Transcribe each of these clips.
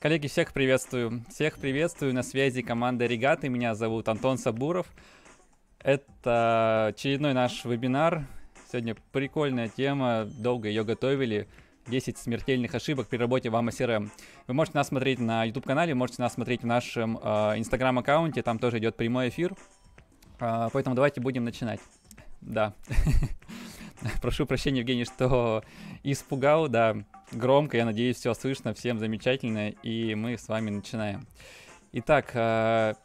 Коллеги, всех приветствую. Всех приветствую. На связи команда Регаты. Меня зовут Антон Сабуров. Это очередной наш вебинар. Сегодня прикольная тема. Долго ее готовили. 10 смертельных ошибок при работе в AMA CRM. Вы можете нас смотреть на YouTube-канале, можете нас смотреть в нашем э, Instagram-аккаунте. Там тоже идет прямой эфир. Э, поэтому давайте будем начинать. Да. Прошу прощения, Евгений, что испугал, да, громко, я надеюсь, все слышно, всем замечательно, и мы с вами начинаем. Итак,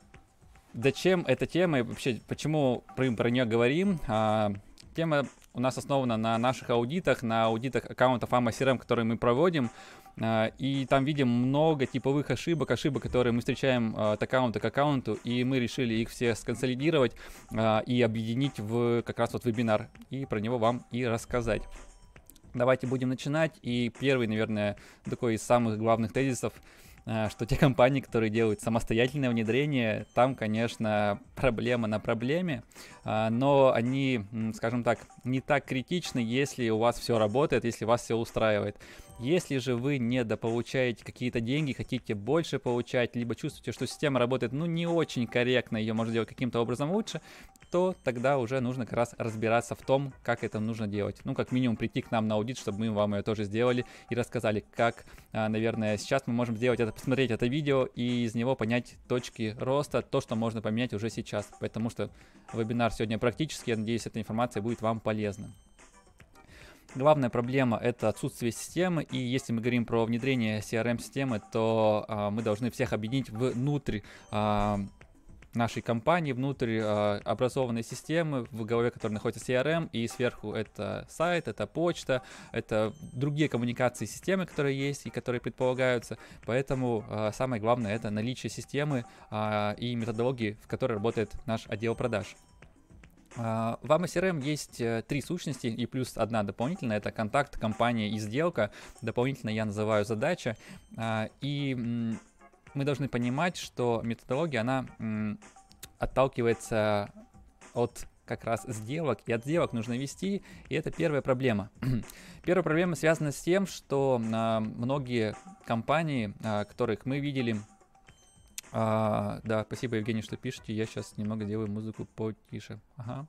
зачем эта тема и вообще почему про, про нее говорим? Э, тема у нас основана на наших аудитах, на аудитах аккаунтов AMA CRM, которые мы проводим. А, и там видим много типовых ошибок, ошибок, которые мы встречаем а, от аккаунта к аккаунту, и мы решили их все сконсолидировать а, и объединить в как раз вот вебинар, и про него вам и рассказать. Давайте будем начинать. И первый, наверное, такой из самых главных тезисов – что те компании, которые делают самостоятельное внедрение, там, конечно, проблема на проблеме, э, но они, скажем так, не так критичны, если у вас все работает, если вас все устраивает. Если же вы недополучаете какие-то деньги, хотите больше получать, либо чувствуете, что система работает ну не очень корректно, ее можно сделать каким-то образом лучше, то тогда уже нужно как раз разбираться в том, как это нужно делать. Ну, как минимум прийти к нам на аудит, чтобы мы вам ее тоже сделали и рассказали, как, а, наверное, сейчас мы можем сделать это, посмотреть это видео и из него понять точки роста, то, что можно поменять уже сейчас. Потому что вебинар сегодня практически, я надеюсь, эта информация будет вам полезна. Главная проблема это отсутствие системы, и если мы говорим про внедрение CRM-системы, то а, мы должны всех объединить внутрь а, нашей компании, внутрь а, образованной системы, в голове которой находится CRM, и сверху это сайт, это почта, это другие коммуникации системы, которые есть и которые предполагаются. Поэтому а, самое главное это наличие системы а, и методологии, в которой работает наш отдел продаж. Uh, в AMA есть uh, три сущности и плюс одна дополнительная, это контакт, компания и сделка. Дополнительно я называю задача. Uh, и мы должны понимать, что методология, она отталкивается от как раз сделок, и от сделок нужно вести, и это первая проблема. Первая проблема связана с тем, что многие компании, которых мы видели, а, да, спасибо, Евгений, что пишете. Я сейчас немного делаю музыку потише. Ага.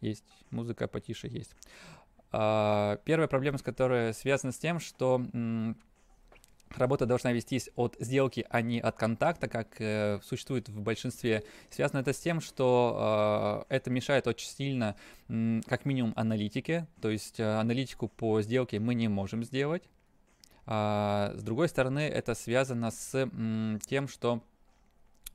Есть. Музыка потише есть. А, первая проблема, с которой связана с тем, что работа должна вестись от сделки, а не от контакта, как э, существует в большинстве. Связано это с тем, что э, это мешает очень сильно, м, как минимум, аналитике. То есть э, аналитику по сделке мы не можем сделать. А, с другой стороны, это связано с тем, что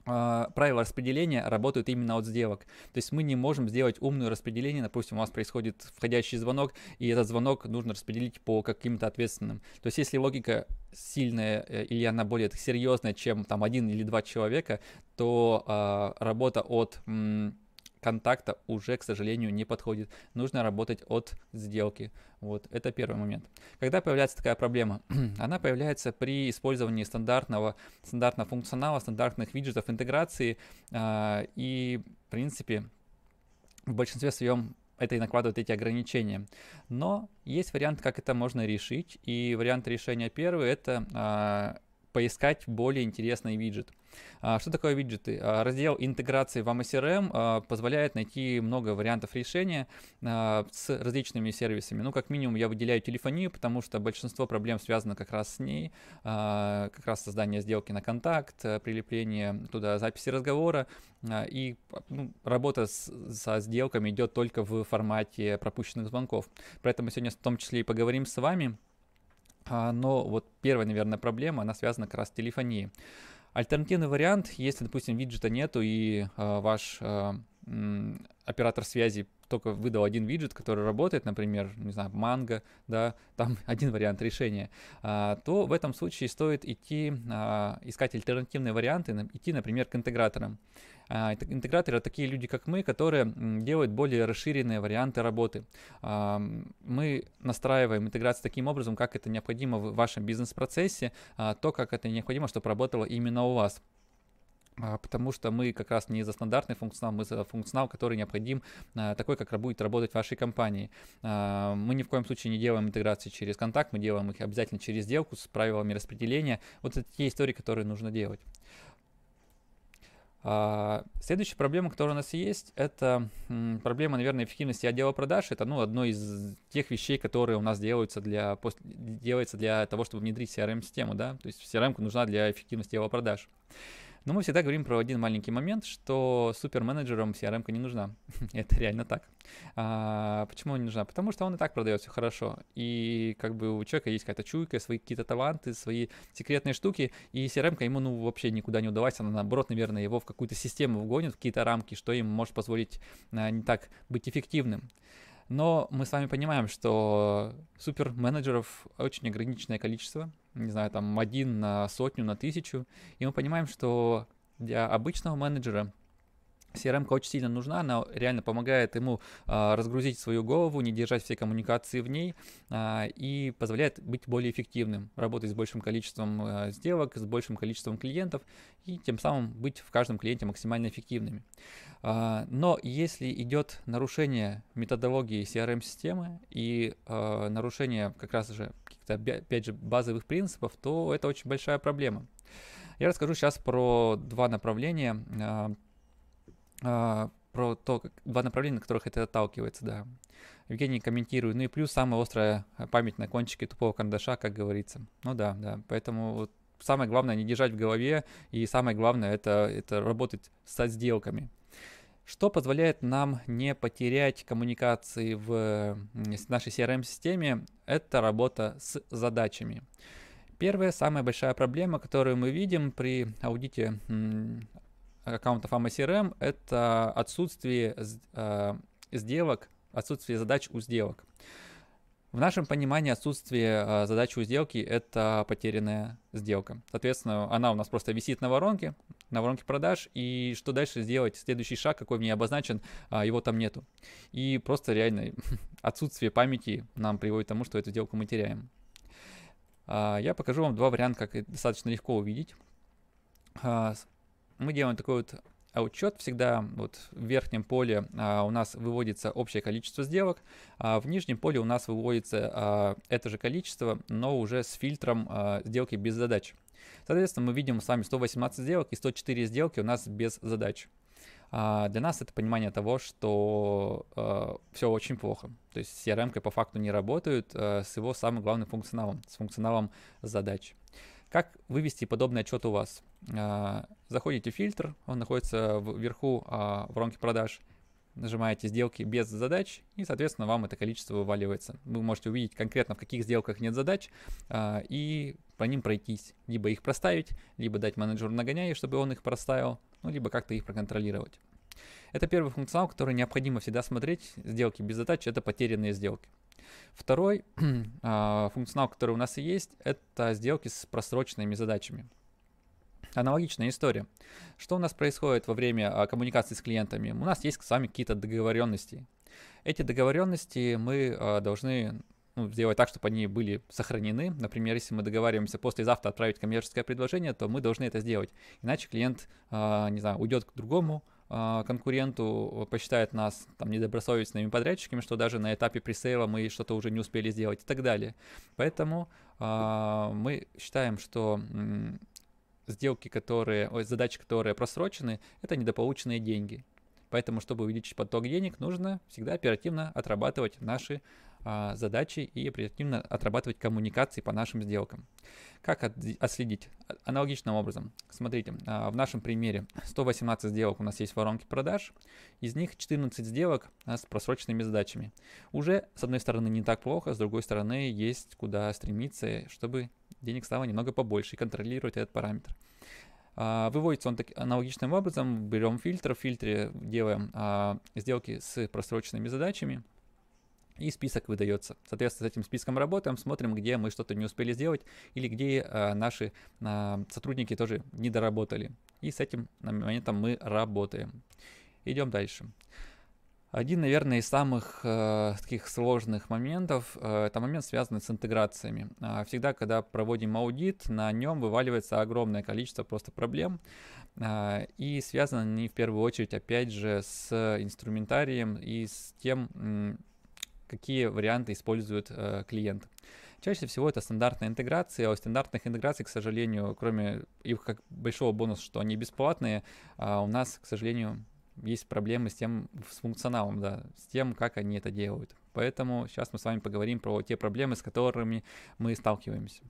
а, правила распределения работают именно от сделок. То есть мы не можем сделать умное распределение. Допустим, у вас происходит входящий звонок, и этот звонок нужно распределить по каким-то ответственным. То есть если логика сильная э, или она более серьезная, чем там один или два человека, то э, работа от м, контакта уже, к сожалению, не подходит. Нужно работать от сделки. Вот, это первый момент. Когда появляется такая проблема? Она появляется при использовании стандартного, стандартного функционала, стандартных виджетов интеграции. Э, и, в принципе, в большинстве своем это и накладывает эти ограничения. Но есть вариант, как это можно решить. И вариант решения первый – это э, поискать более интересный виджет. А, что такое виджеты? А, раздел интеграции в AMA а, позволяет найти много вариантов решения с различными сервисами. Ну, как минимум, я выделяю телефонию, потому что большинство проблем связано как раз с ней, как раз создание сделки на контакт, прилепление туда записи разговора, и ну, работа с, со сделками идет только в формате пропущенных звонков. Про это мы сегодня в том числе и поговорим с вами. Но вот первая, наверное, проблема, она связана как раз с телефонией. Альтернативный вариант, если, допустим, виджета нету и э, ваш э, оператор связи только выдал один виджет, который работает, например, не знаю, манго, да, там один вариант решения, а, то в этом случае стоит идти, а, искать альтернативные варианты, идти, например, к интеграторам. А, интеграторы — такие люди, как мы, которые делают более расширенные варианты работы. Мы настраиваем интеграцию таким образом, как это необходимо в вашем бизнес-процессе, то, как это необходимо, чтобы работало именно у вас. а, потому что мы как раз не за стандартный функционал, мы за функционал, который необходим, а, такой, как будет работать в вашей компании. А, мы ни в коем случае не делаем интеграции через контакт, мы делаем их обязательно через сделку с правилами распределения. Вот это те истории, которые нужно делать. Следующая проблема, которая у нас есть, это проблема, наверное, эффективности отдела продаж. Это ну, одно из тех вещей, которые у нас делаются для, делается для того, чтобы внедрить CRM-систему. Да? То есть CRM нужна для эффективности отдела продаж. Но мы всегда говорим про один маленький момент, что суперменеджерам CRM не нужна. Это реально так. А, почему не нужна? Потому что он и так продает все хорошо. И как бы у человека есть какая-то чуйка, свои какие-то таланты, свои секретные штуки, и CRM ему ну вообще никуда не удавается. Она наоборот, наверное, его в какую-то систему вгонит, в какие-то рамки, что им может позволить а, не так быть эффективным. Но мы с вами понимаем, что суперменеджеров очень ограниченное количество, не знаю, там один на сотню, на тысячу, и мы понимаем, что для обычного менеджера CRM очень сильно нужна, она реально помогает ему а, разгрузить свою голову, не держать все коммуникации в ней а, и позволяет быть более эффективным, работать с большим количеством а, сделок, с большим количеством клиентов и тем самым быть в каждом клиенте максимально эффективными. А, но если идет нарушение методологии CRM-системы и а, нарушение как раз же каких-то, опять же, базовых принципов, то это очень большая проблема. Я расскажу сейчас про два направления, а, про то, как, два направления, на которых это отталкивается, да. Евгений комментирует, ну и плюс самая острая память на кончике тупого карандаша, как говорится. Ну да, да, поэтому вот самое главное не держать в голове, и самое главное это, это работать со сделками. Что позволяет нам не потерять коммуникации в нашей CRM-системе, это работа с задачами. Первая, самая большая проблема, которую мы видим при аудите аккаунтов AMA CRM, это отсутствие э, сделок, отсутствие задач у сделок. В нашем понимании отсутствие э, задачи у сделки – это потерянная сделка. Соответственно, она у нас просто висит на воронке, на воронке продаж, и что дальше сделать? Следующий шаг, какой в обозначен, а, его там нету. И просто реально отсутствие памяти нам приводит к тому, что эту сделку мы теряем. А, я покажу вам два варианта, как достаточно легко увидеть. А, мы делаем такой вот учет всегда вот в верхнем поле а, у нас выводится общее количество сделок, а в нижнем поле у нас выводится а, это же количество, но уже с фильтром а, сделки без задач. Соответственно, мы видим с вами 118 сделок и 104 сделки у нас без задач. А для нас это понимание того, что э, все очень плохо. То есть CRM по факту не работают э, с его самым главным функционалом, с функционалом задач. Как вывести подобный отчет у вас? А, заходите в фильтр, он находится вверху а, в воронке продаж, нажимаете сделки без задач, и, соответственно, вам это количество вываливается. Вы можете увидеть конкретно, в каких сделках нет задач, а, и по ним пройтись. Либо их проставить, либо дать менеджеру нагоняй, чтобы он их проставил, ну, либо как-то их проконтролировать. Это первый функционал, который необходимо всегда смотреть. Сделки без задач — это потерянные сделки. Второй э, функционал, который у нас и есть, это сделки с просроченными задачами. Аналогичная история. Что у нас происходит во время а, коммуникации с клиентами? У нас есть с вами какие-то договоренности. Эти договоренности мы а, должны ну, сделать так, чтобы они были сохранены. Например, если мы договариваемся послезавтра отправить коммерческое предложение, то мы должны это сделать. Иначе клиент, а, не знаю, уйдет к другому а, конкуренту посчитает нас там недобросовестными подрядчиками, что даже на этапе пресейла мы что-то уже не успели сделать и так далее. Поэтому э, мы считаем, что м, сделки, которые, ой, задачи, которые просрочены, это недополученные деньги. Поэтому, чтобы увеличить поток денег, нужно всегда оперативно отрабатывать наши а, задачи и оперативно отрабатывать коммуникации по нашим сделкам. Как от, отследить? Аналогичным образом. Смотрите, а, в нашем примере 118 сделок у нас есть в воронке продаж, из них 14 сделок а, с просроченными задачами. Уже, с одной стороны, не так плохо, с другой стороны, есть куда стремиться, чтобы денег стало немного побольше и контролировать этот параметр. А, выводится он так, аналогичным образом. Берем фильтр, в фильтре делаем а, сделки с просроченными задачами, и список выдается. Соответственно, с этим списком работаем, смотрим, где мы что-то не успели сделать или где а, наши а, сотрудники тоже не доработали. И с этим моментом мы работаем. Идем дальше. Один, наверное, из самых э, таких сложных моментов э, это момент, связанный с интеграциями. Э, всегда, когда проводим аудит, на нем вываливается огромное количество просто проблем. Э, и связаны они в первую очередь, опять же, с инструментарием и с тем, э, какие варианты использует э, клиент. Чаще всего это стандартная интеграция, а у стандартных интеграций, к сожалению, кроме их как большого бонуса, что они бесплатные, а у нас, к сожалению, есть проблемы с тем, с функционалом, да, с тем, как они это делают. Поэтому сейчас мы с вами поговорим про те проблемы, с которыми мы сталкиваемся.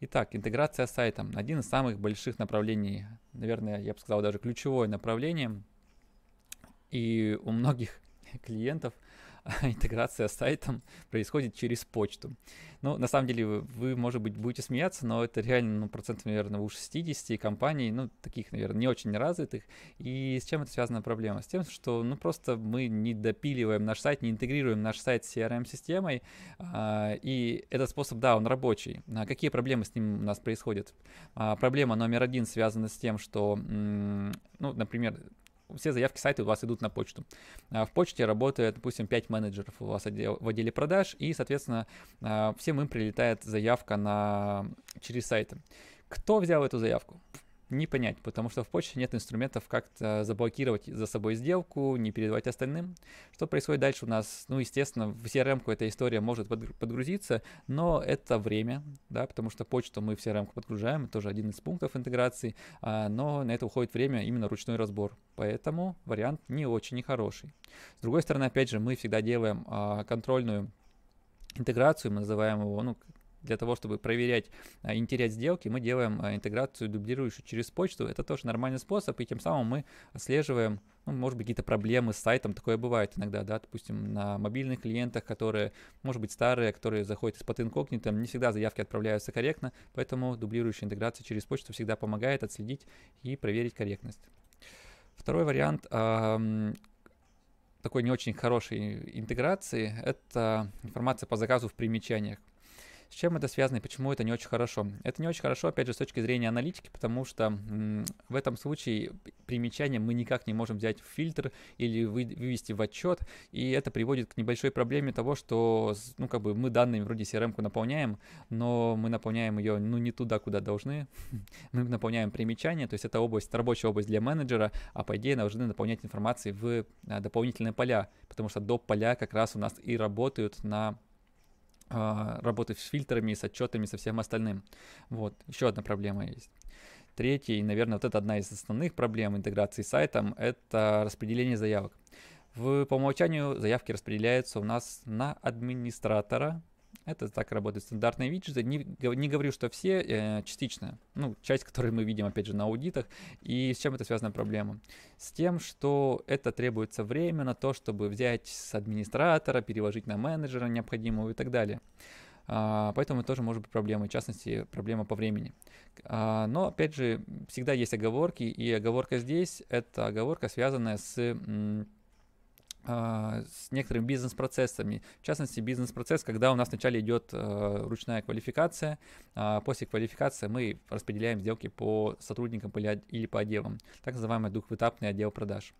Итак, интеграция с сайтом. Один из самых больших направлений, наверное, я бы сказал, даже ключевое направление. И у многих клиентов – интеграция с сайтом происходит через почту. Ну, на самом деле, вы, вы, может быть, будете смеяться, но это реально, ну, процентов, наверное, уж 60 компаний, ну, таких, наверное, не очень развитых. И с чем это связана проблема? С тем, что, ну, просто мы не допиливаем наш сайт, не интегрируем наш сайт с CRM-системой, а, и этот способ, да, он рабочий. А какие проблемы с ним у нас происходят? А, проблема номер один связана с тем, что, ну, например, все заявки сайта у вас идут на почту. А, в почте работает, допустим, 5 менеджеров у вас в отделе продаж, и, соответственно, а, всем им прилетает заявка на... через сайты. Кто взял эту заявку? Не понять, потому что в почте нет инструментов как-то заблокировать за собой сделку, не передавать остальным. Что происходит дальше у нас? Ну, естественно, в CRM эта история может подгрузиться, но это время, да, потому что почту мы в CRM подгружаем, это тоже один из пунктов интеграции, а, но на это уходит время именно ручной разбор, поэтому вариант не очень нехороший. С другой стороны, опять же, мы всегда делаем а, контрольную интеграцию, мы называем его, ну, для того, чтобы проверять а, и не терять сделки, мы делаем а, интеграцию дублирующую через почту. Это тоже нормальный способ, и тем самым мы отслеживаем, ну, может быть, какие-то проблемы с сайтом. Такое бывает иногда, да, допустим, на мобильных клиентах, которые, может быть, старые, которые заходят из-под инкогнито, не всегда заявки отправляются корректно, поэтому дублирующая интеграция через почту всегда помогает отследить и проверить корректность. Второй вариант такой не очень хорошей интеграции – это информация по заказу в примечаниях. С чем это связано и почему это не очень хорошо? Это не очень хорошо, опять же, с точки зрения аналитики, потому что в этом случае примечания мы никак не можем взять в фильтр или вы, вывести в отчет, и это приводит к небольшой проблеме того, что, ну, как бы мы данными вроде CRM-ку наполняем, но мы наполняем ее, ну, не туда, куда должны. мы наполняем примечания, то есть это область, рабочая область для менеджера, а по идее должны наполнять информацией в а, дополнительные поля, потому что доп. поля как раз у нас и работают на работы с фильтрами, с отчетами, со всем остальным. Вот, еще одна проблема есть. Третья, и, наверное, вот это одна из основных проблем интеграции с сайтом, это распределение заявок. В, по умолчанию заявки распределяются у нас на администратора, это так работает стандартные виджеты. Не, не говорю, что все, э, частично. Ну, часть, которую мы видим, опять же, на аудитах. И с чем это связана проблема? С тем, что это требуется время на то, чтобы взять с администратора, переложить на менеджера необходимого и так далее. Uh, поэтому тоже может быть проблема, в частности, проблема по времени. Uh, но, опять же, всегда есть оговорки, и оговорка здесь – это оговорка, связанная с а, с некоторыми бизнес-процессами. В частности, бизнес-процесс, когда у нас вначале идет э, ручная квалификация, а после квалификации мы распределяем сделки по сотрудникам или по отделам, так называемый двухэтапный отдел продаж.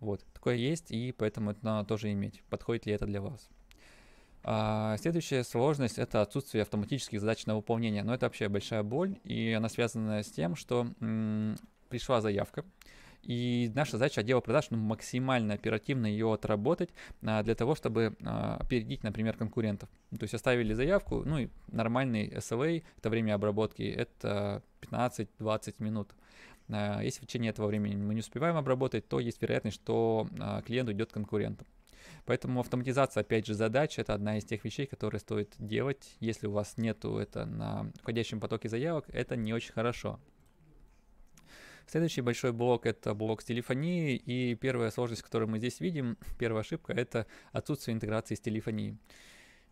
Вот, такое есть, и поэтому это надо тоже иметь. Подходит ли это для вас? А, следующая сложность – это отсутствие автоматических задач на выполнение. Но это вообще большая боль, и она связана с тем, что м- пришла заявка, и наша задача отдела продаж ну, максимально оперативно ее отработать а, для того, чтобы а, опередить, например, конкурентов. То есть оставили заявку, ну и нормальный SLA, это время обработки, это 15-20 минут. А, если в течение этого времени мы не успеваем обработать, то есть вероятность, что а, клиент уйдет конкурентам. Поэтому автоматизация, опять же, задач – это одна из тех вещей, которые стоит делать. Если у вас нету это на входящем потоке заявок, это не очень хорошо. Следующий большой блок — это блок с телефонией, и первая сложность, которую мы здесь видим, первая ошибка — это отсутствие интеграции с телефонией.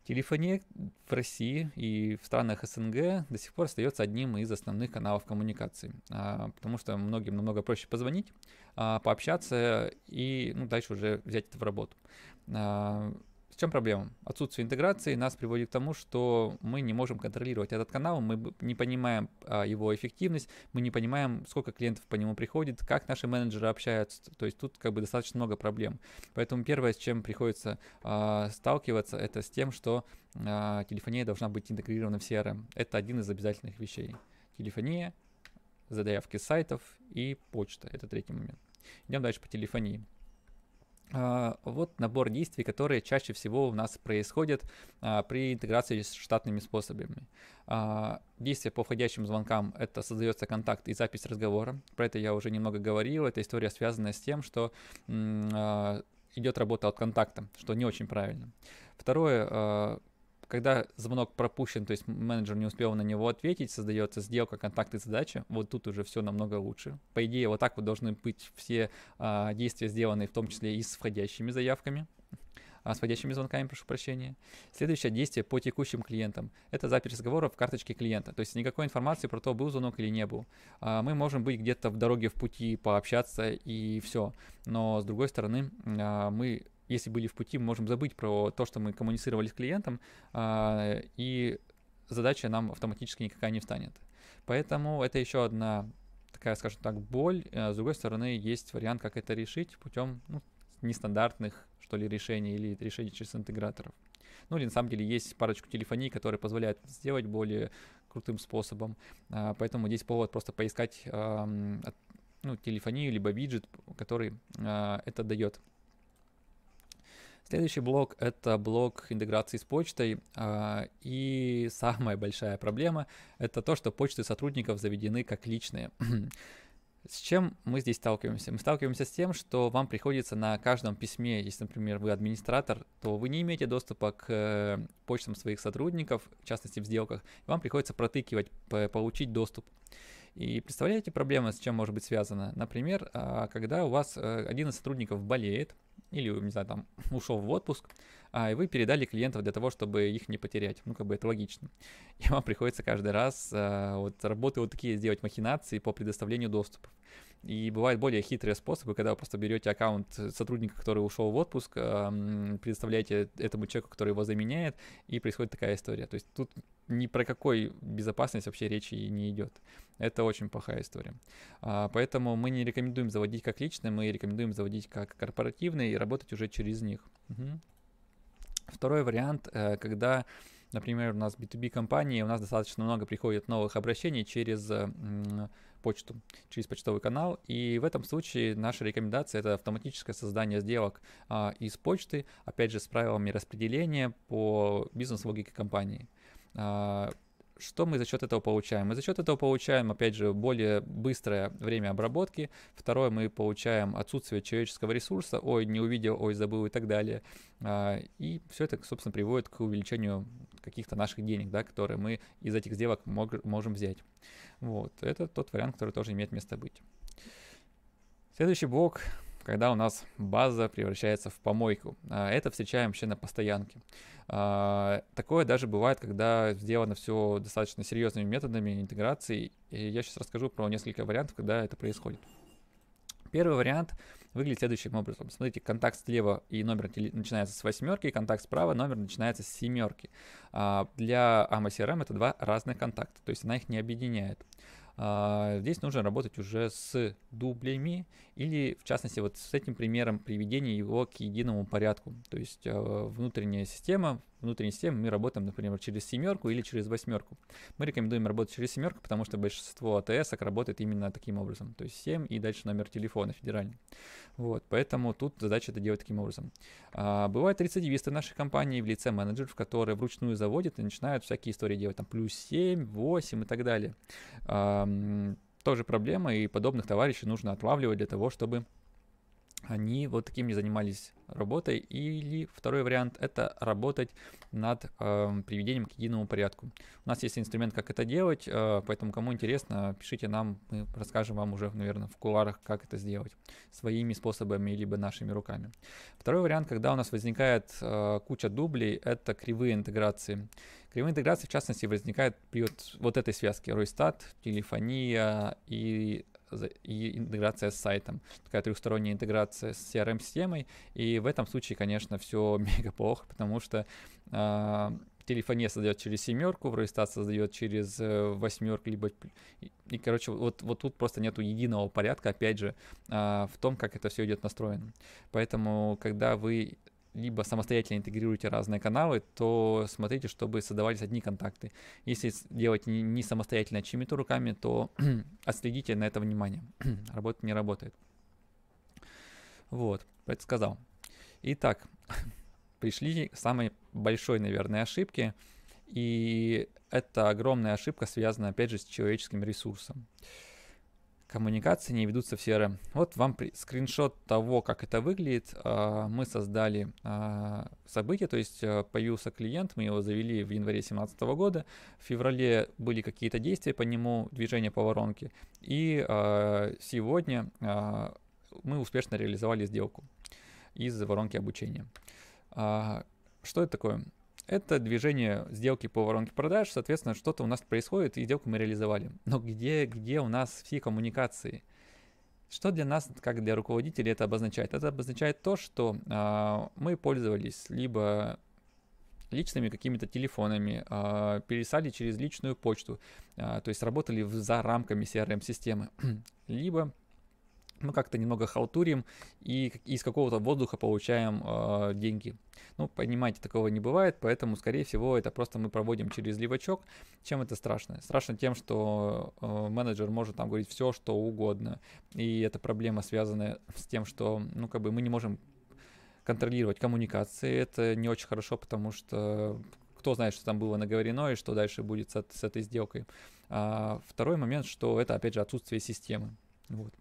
Телефония в России и в странах СНГ до сих пор остается одним из основных каналов коммуникации, а, потому что многим намного проще позвонить, а, пообщаться и ну, дальше уже взять это в работу. С чем проблема? Отсутствие интеграции нас приводит к тому, что мы не можем контролировать этот канал, мы не понимаем а, его эффективность, мы не понимаем, сколько клиентов по нему приходит, как наши менеджеры общаются. То есть тут как бы достаточно много проблем. Поэтому первое, с чем приходится а, сталкиваться, это с тем, что а, телефония должна быть интегрирована в CRM. Это один из обязательных вещей. Телефония, заявки сайтов и почта. Это третий момент. Идем дальше по телефонии. А, вот набор действий, которые чаще всего у нас происходят а, при интеграции с штатными способами. А, действие по входящим звонкам — это создается контакт и запись разговора. Про это я уже немного говорил. Эта история связана с тем, что идет работа от контакта, что не очень правильно. Второе, когда звонок пропущен, то есть менеджер не успел на него ответить, создается сделка, контакты, задачи, вот тут уже все намного лучше. По идее, вот так вот должны быть все а, действия сделаны, в том числе и с входящими заявками а, с входящими звонками, прошу прощения. Следующее действие по текущим клиентам. Это запись разговора в карточке клиента. То есть никакой информации про то, был звонок или не был. А, мы можем быть где-то в дороге в пути, пообщаться и все. Но с другой стороны, а, мы если были в пути, мы можем забыть про то, что мы коммуницировали с клиентом, а, и задача нам автоматически никакая не встанет. Поэтому это еще одна такая, скажем так, боль. А, с другой стороны, есть вариант, как это решить путем ну, нестандартных, что ли, решений или решений через интеграторов. Ну или на самом деле есть парочку телефоний, которые позволяют это сделать более крутым способом. А, поэтому здесь повод просто поискать ну, телефонию либо виджет, который это дает. Следующий блок — это блок интеграции с почтой. А, и самая большая проблема — это то, что почты сотрудников заведены как личные. С чем мы здесь сталкиваемся? Мы сталкиваемся с тем, что вам приходится на каждом письме, если, например, вы администратор, то вы не имеете доступа к э, почтам своих сотрудников, в частности в сделках, вам приходится протыкивать, получить доступ. И представляете проблема, с чем может быть связана? Например, а, когда у вас э, один из сотрудников болеет, или, не знаю, там, ушел в отпуск, а, и вы передали клиентов для того, чтобы их не потерять. Ну, как бы это логично. И вам приходится каждый раз а, вот работы вот такие сделать махинации по предоставлению доступов. И бывают более хитрые способы, когда вы просто берете аккаунт сотрудника, который ушел в отпуск, предоставляете этому человеку, который его заменяет, и происходит такая история. То есть тут ни про какой безопасность вообще речи не идет. Это очень плохая история. А, поэтому мы не рекомендуем заводить как личные, мы рекомендуем заводить как корпоративные и работать уже через них. Угу. Второй вариант, э, когда например, у нас B2B компании, у нас достаточно много приходит новых обращений через почту, через почтовый канал. И в этом случае наша рекомендация это автоматическое создание сделок а, из почты, опять же, с правилами распределения по бизнес-логике компании. А, что мы за счет этого получаем? Мы за счет этого получаем, опять же, более быстрое время обработки. Второе, мы получаем отсутствие человеческого ресурса. Ой, не увидел, ой, забыл и так далее. А, и все это, собственно, приводит к увеличению каких-то наших денег, да, которые мы из этих сделок мог, можем взять. Вот, это тот вариант, который тоже имеет место быть. Следующий блок когда у нас база превращается в помойку. А, это встречаем вообще на постоянке. А, такое даже бывает, когда сделано все достаточно серьезными методами интеграции. И я сейчас расскажу про несколько вариантов, когда это происходит. Первый вариант выглядит следующим образом. Смотрите, контакт слева и номер начинается с восьмерки, контакт справа, номер начинается с семерки. А, для AMA CRM это два разных контакта, то есть она их не объединяет. А, здесь нужно работать уже с дублями или, в частности, вот с этим примером приведения его к единому порядку. То есть а, внутренняя система, внутренней системы мы работаем, например, через семерку или через восьмерку. Мы рекомендуем работать через семерку, потому что большинство АТС работает именно таким образом. То есть 7 и дальше номер телефона федеральный. Вот, поэтому тут задача это делать таким образом. А, бывают рецидивисты нашей компании в лице менеджеров, которые вручную заводят и начинают всякие истории делать, там плюс 7, 8 и так далее. А, тоже проблема, и подобных товарищей нужно отлавливать для того, чтобы они вот таким не занимались работой. Или второй вариант — это работать над э, приведением к единому порядку. У нас есть инструмент, как это делать, э, поэтому кому интересно, пишите нам, мы расскажем вам уже, наверное, в куларах, как это сделать своими способами, либо нашими руками. Второй вариант, когда у нас возникает э, куча дублей, это кривые интеграции. Кривые интеграции, в частности, возникают при вот, вот этой связке Ройстат, телефония и и интеграция с сайтом, такая трехсторонняя интеграция с CRM-системой, и в этом случае, конечно, все мега плохо, потому что э, телефония создает через семерку, Вройстат создает через восьмерку, либо... И, и, короче, вот, вот тут просто нету единого порядка, опять же, э, в том, как это все идет настроено. Поэтому, когда вы либо самостоятельно интегрируете разные каналы, то смотрите, чтобы создавались одни контакты. Если делать не, самостоятельно, чьими-то руками, то отследите на это внимание. Работа не работает. Вот, предсказал. Итак, пришли к самой большой, наверное, ошибке. И это огромная ошибка, связанная, опять же, с человеческим ресурсом. Коммуникации не ведутся в CRM. Вот вам скриншот того, как это выглядит. А, мы создали а, событие, то есть а, появился клиент, мы его завели в январе 2017 года. В феврале были какие-то действия по нему, движение по воронке. И сегодня мы успешно реализовали сделку из воронки обучения. А, что это такое? Это движение сделки по воронке продаж, соответственно, что-то у нас происходит, и сделку мы реализовали. Но где, где у нас все коммуникации? Что для нас, как для руководителей, это обозначает? Это обозначает то, что а, мы пользовались либо личными какими-то телефонами, э, пересали через личную почту, э, то есть работали в, за рамками CRM-системы, либо мы как-то немного халтурим и из какого-то воздуха получаем э, деньги. Ну, понимаете, такого не бывает, поэтому, скорее всего, это просто мы проводим через левачок. Чем это страшно? Страшно тем, что э, менеджер может там говорить все, что угодно. И эта проблема связана с тем, что, ну, как бы мы не можем контролировать коммуникации. Это не очень хорошо, потому что кто знает, что там было наговорено и что дальше будет с, с этой сделкой. А второй момент, что это, опять же, отсутствие системы. Вот.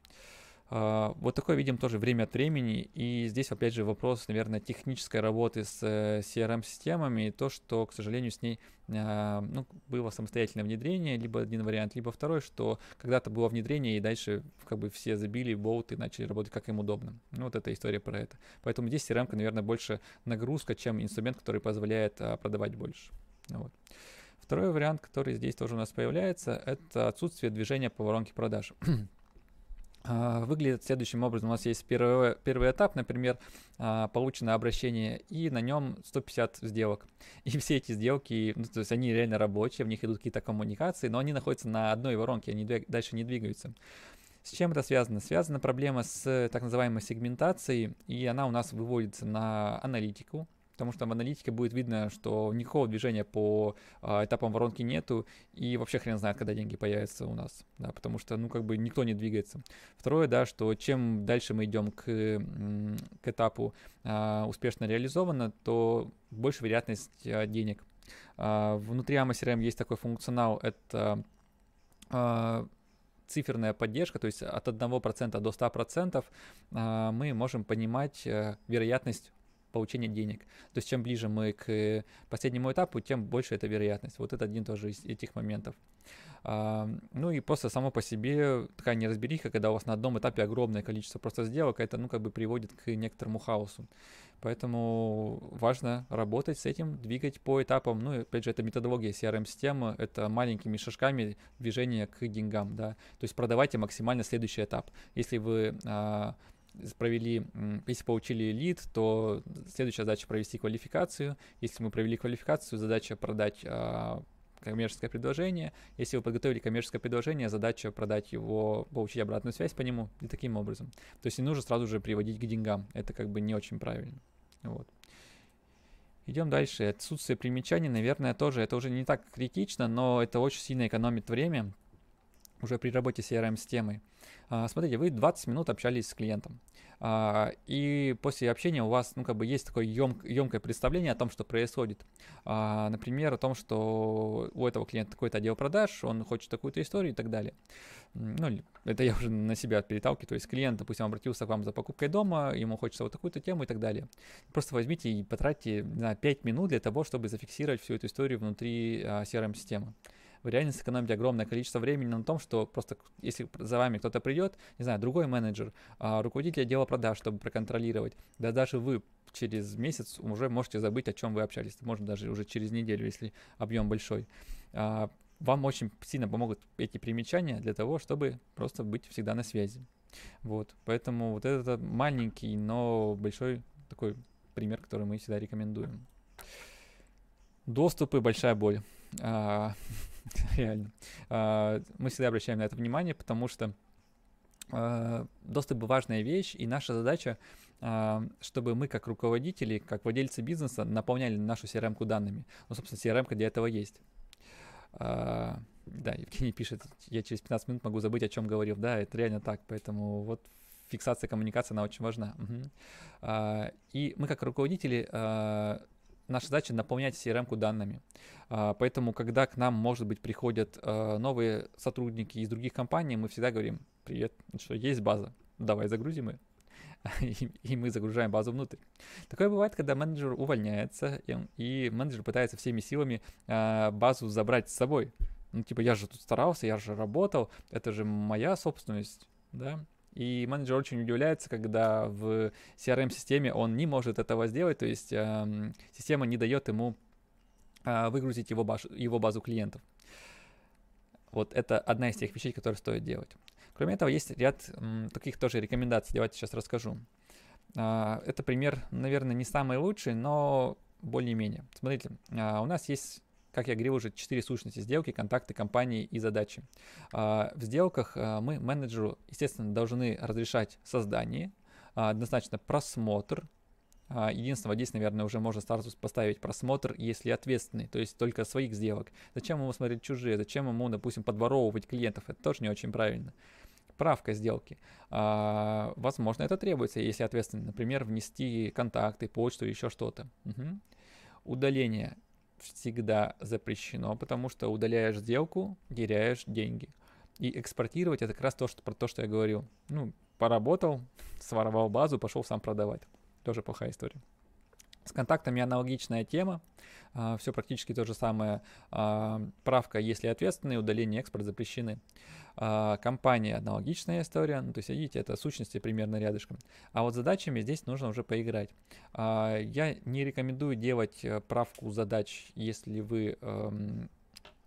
А, вот такое видим тоже время от времени. И здесь, опять же, вопрос, наверное, технической работы с э, CRM-системами и то, что, к сожалению, с ней а, ну, было самостоятельное внедрение, либо один вариант, либо второй, что когда-то было внедрение, и дальше как бы все забили болт и начали работать как им удобно. Ну, вот эта история про это. Поэтому здесь CRM, наверное, больше нагрузка, чем инструмент, который позволяет а, продавать больше. Вот. Второй вариант, который здесь тоже у нас появляется, это отсутствие движения по воронке продаж. А, выглядит следующим образом. У нас есть первый, первый этап, например, а, получено обращение, и на нем 150 сделок. И все эти сделки, ну, то есть они реально рабочие, в них идут какие-то коммуникации, но они находятся на одной воронке, они дальше не двигаются. С чем это связано? Связана проблема с так называемой сегментацией, и она у нас выводится на аналитику, потому что в аналитике будет видно, что никакого движения по а, этапам воронки нету, и вообще хрен знает, когда деньги появятся у нас, да, потому что, ну, как бы никто не двигается. Второе, да, что чем дальше мы идем к, к этапу а, успешно реализовано, то больше вероятность а, денег. Внутри AMA CRM есть такой функционал, это циферная поддержка, то есть от 1% до 100% а, мы можем понимать э, вероятность получения денег. То есть чем ближе мы к последнему этапу, тем больше эта вероятность. Вот это один тоже из этих моментов. А, ну и просто само по себе такая неразбериха, когда у вас на одном этапе огромное количество просто сделок, это ну как бы приводит к некоторому хаосу. Поэтому важно работать с этим, двигать по этапам. Ну и опять же, это методология CRM-системы, это маленькими шажками движение к деньгам, да. То есть продавайте максимально следующий этап. Если вы а, провели, если получили лид, то следующая задача провести квалификацию. Если мы провели квалификацию, задача продать а, коммерческое предложение. Если вы подготовили коммерческое предложение, задача продать его, получить обратную связь по нему и таким образом. То есть не нужно сразу же приводить к деньгам. Это как бы не очень правильно. Вот. Идем дальше. Отсутствие примечаний, наверное, тоже. Это уже не так критично, но это очень сильно экономит время уже при работе с CRM-системой. А, смотрите, вы 20 минут общались с клиентом, а, и после общения у вас, ну, как бы есть такое ем, емкое представление о том, что происходит. А, например, о том, что у этого клиента такой-то отдел продаж, он хочет такую-то историю и так далее. Ну, это я уже на себя переталкиваю. То есть клиент, допустим, обратился к вам за покупкой дома, ему хочется вот такую-то тему и так далее. Просто возьмите и потратьте на 5 минут для того, чтобы зафиксировать всю эту историю внутри CRM-системы вы реально сэкономите огромное количество времени на том, что просто если за вами кто-то придет, не знаю, другой менеджер, а, руководитель отдела продаж, чтобы проконтролировать, да даже вы через месяц уже можете забыть, о чем вы общались, может даже уже через неделю, если объем большой. А, вам очень сильно помогут эти примечания для того, чтобы просто быть всегда на связи. Вот, поэтому вот это маленький, но большой такой пример, который мы всегда рекомендуем. Доступы – большая боль. Реально. А, мы всегда обращаем на это внимание, потому что а, доступ – важная вещь, и наша задача, а, чтобы мы как руководители, как владельцы бизнеса наполняли нашу CRM-ку данными. Ну, собственно, CRM-ка для этого есть. Да, Евгений пишет, я через 15 минут могу забыть, о чем говорил. Да, это реально так, поэтому вот фиксация коммуникации, она очень важна. Угу. И мы как руководители, наша задача наполнять CRM-ку данными. А, поэтому, когда к нам, может быть, приходят а, новые сотрудники из других компаний, мы всегда говорим, привет, ну что, есть база, давай загрузим ее. И, мы загружаем базу внутрь. Такое бывает, когда менеджер увольняется, и, и менеджер пытается всеми силами а, базу забрать с собой. Ну, типа, я же тут старался, я же работал, это же моя собственность, да. И менеджер очень удивляется, когда в CRM-системе он не может этого сделать, то есть э, система не дает ему э, выгрузить его, базу, его базу клиентов. Вот это одна из тех вещей, которые стоит делать. Кроме этого, есть ряд м, таких тоже рекомендаций, давайте сейчас расскажу. Э, это пример, наверное, не самый лучший, но более-менее. Смотрите, э, у нас есть как я говорил, уже четыре сущности сделки, контакты, компании и задачи. А, в сделках а, мы менеджеру, естественно, должны разрешать создание, а, однозначно просмотр, Единственное, здесь, наверное, уже можно стартус поставить просмотр, если ответственный, то есть только своих сделок. Зачем ему смотреть чужие, зачем ему, допустим, подворовывать клиентов, это тоже не очень правильно. Правка сделки. Возможно, это требуется, если ответственный, например, внести контакты, почту, еще что-то. Угу. Удаление всегда запрещено, потому что удаляешь сделку, теряешь деньги. И экспортировать это как раз то, что, про то, что я говорил. Ну, поработал, своровал базу, пошел сам продавать. Тоже плохая история. С контактами аналогичная тема. А, Все практически то же самое. А, правка, если ответственный, удаление, экспорт запрещены. А, компания аналогичная история. Ну, то есть, видите, это сущности примерно рядышком. А вот задачами здесь нужно уже поиграть. Я не рекомендую делать э, правку задач, если вы эм,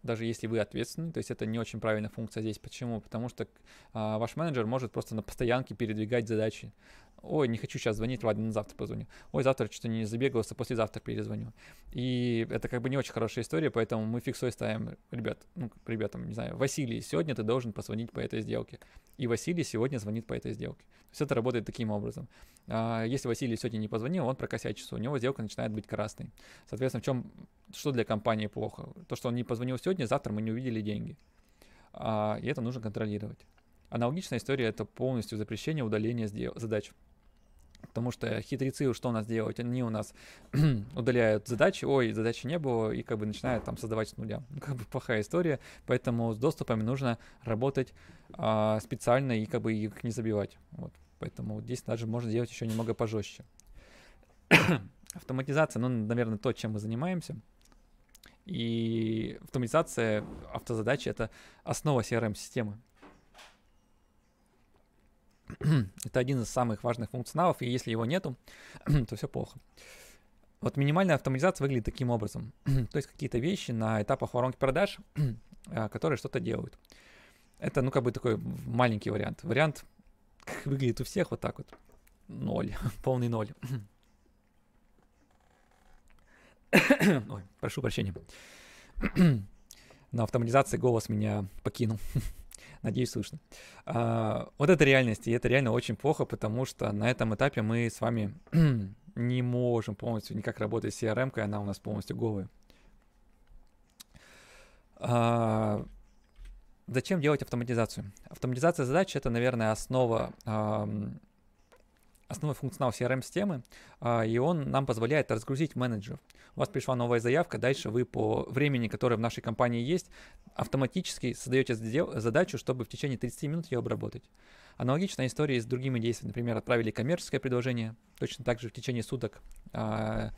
даже если вы ответственны, то есть это не очень правильная функция здесь. Почему? Потому что а, ваш менеджер может просто на постоянке передвигать задачи. Ой, не хочу сейчас звонить, ладно, завтра позвоню. Ой, завтра что-то не забегался, послезавтра перезвоню. И это как бы не очень хорошая история, поэтому мы фиксой ставим, ребят, ну, ребятам, не знаю, Василий, сегодня ты должен позвонить по этой сделке. И Василий сегодня звонит по этой сделке. То есть это работает таким образом. А, если Василий сегодня не позвонил, он прокосячится, у него сделка начинает быть красной. Соответственно, в чем, что для компании плохо? То, что он не позвонил сегодня, завтра мы не увидели деньги. А, и это нужно контролировать. Аналогичная история – это полностью запрещение удаления задач. Потому что хитрецы, что у нас делают? Они у нас удаляют задачи, ой, задачи не было, и как бы начинают там создавать с нуля. Ну, как бы плохая история, поэтому с доступами нужно работать а, специально и как бы их не забивать. Вот. Поэтому здесь даже можно делать еще немного пожестче. Автоматизация, ну, наверное, то, чем мы занимаемся. И автоматизация автозадачи — это основа CRM-системы. Это один из самых важных функционалов, и если его нету, то все плохо. Вот минимальная автоматизация выглядит таким образом. то есть какие-то вещи на этапах воронки продаж, а, которые что-то делают. Это, ну, как бы такой маленький вариант. Вариант выглядит у всех вот так вот. Ноль, полный ноль. Ой, прошу прощения. На автоматизации голос меня покинул. Надеюсь, слышно. А, вот это реальность, и это реально очень плохо, потому что на этом этапе мы с вами не можем полностью никак работать с CRM, она у нас полностью голая. А, зачем делать автоматизацию? Автоматизация задач это, наверное, основа основной функционал CRM-системы, а, и он нам позволяет разгрузить менеджеров. У вас пришла новая заявка, дальше вы по времени, которое в нашей компании есть, автоматически создаете задачу, чтобы в течение 30 минут ее обработать. Аналогичная история с другими действиями. Например, отправили коммерческое предложение, точно так же в течение суток а,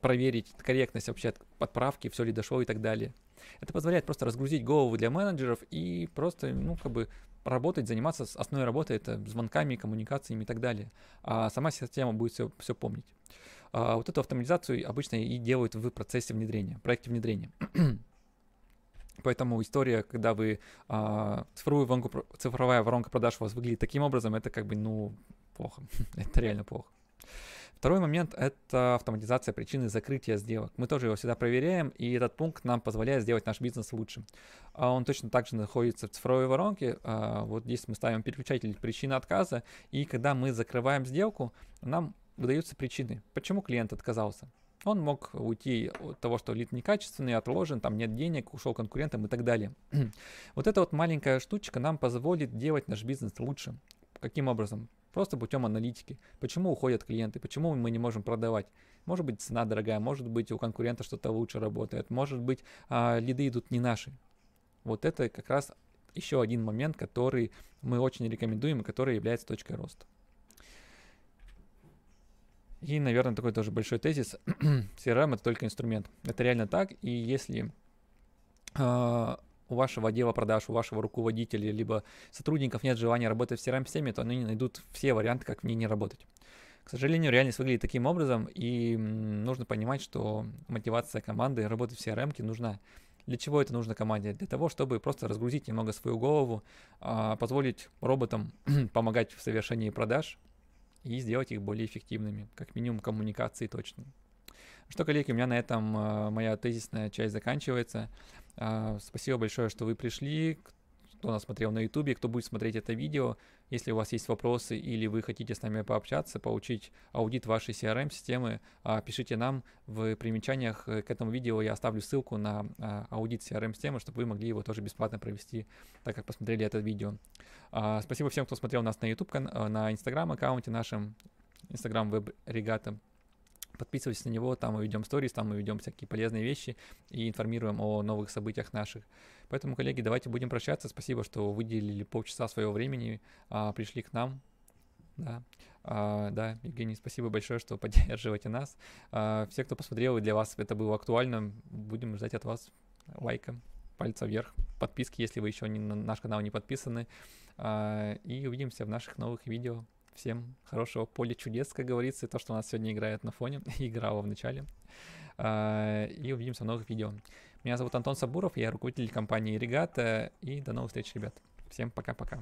проверить корректность вообще отправки, все ли дошло и так далее. Это позволяет просто разгрузить голову для менеджеров и просто, ну, как бы работать, заниматься основной работой, это звонками, коммуникациями и так далее. А сама система будет все, все помнить. А вот эту автоматизацию обычно и делают в процессе внедрения, проекте внедрения. Поэтому история, когда вы а, цифровую воронку, цифровая воронка продаж у вас выглядит таким образом, это как бы, ну, плохо. это реально плохо. Второй момент — это автоматизация причины закрытия сделок. Мы тоже его всегда проверяем, и этот пункт нам позволяет сделать наш бизнес лучше. А он точно так же находится в цифровой воронке. А, вот здесь мы ставим переключатель причины отказа, и когда мы закрываем сделку, нам выдаются причины, почему клиент отказался. Он мог уйти от того, что лид некачественный, отложен, там нет денег, ушел конкурентам и так далее. вот эта вот маленькая штучка нам позволит делать наш бизнес лучше. Каким образом? Просто путем аналитики. Почему уходят клиенты? Почему мы не можем продавать? Может быть, цена дорогая, может быть, у конкурента что-то лучше работает, может быть, а, лиды идут не наши. Вот это как раз еще один момент, который мы очень рекомендуем и который является точкой роста. И, наверное, такой тоже большой тезис. CRM это только инструмент. Это реально так. И если э, у вашего отдела продаж, у вашего руководителя, либо сотрудников нет желания работать в CRM-системе, то они найдут все варианты, как в ней не работать. К сожалению, реальность выглядит таким образом, и нужно понимать, что мотивация команды работать в CRM нужна. Для чего это нужно команде? Для того, чтобы просто разгрузить немного свою голову, а, позволить роботам помогать в совершении продаж и сделать их более эффективными, как минимум коммуникации точно. Что, коллеги, у меня на этом а, моя тезисная часть заканчивается. А, спасибо большое, что вы пришли, кто нас смотрел на YouTube, кто будет смотреть это видео. Если у вас есть вопросы или вы хотите с нами пообщаться, получить аудит вашей CRM-системы, а, пишите нам в примечаниях к этому видео. Я оставлю ссылку на а, аудит CRM-системы, чтобы вы могли его тоже бесплатно провести, так как посмотрели это видео. Спасибо всем, кто смотрел нас на YouTube, на Instagram аккаунте нашем, Instagram Regatta. Подписывайтесь на него, там мы ведем сторис, там мы ведем всякие полезные вещи и информируем о новых событиях наших. Поэтому, коллеги, давайте будем прощаться. Спасибо, что выделили полчаса своего времени, а, пришли к нам. Да, а, да, Евгений, спасибо большое, что поддерживаете нас. А, все, кто посмотрел, и для вас это было актуально, будем ждать от вас лайка, пальца вверх, подписки, если вы еще не, на наш канал не подписаны. А, и увидимся в наших новых видео. Всем хорошего поля чудес, как говорится, то, что у нас сегодня играет на фоне, играло в начале. А, и увидимся в новых видео. Меня зовут Антон Сабуров, я руководитель компании Регата, и до новых встреч, ребят. Всем пока-пока.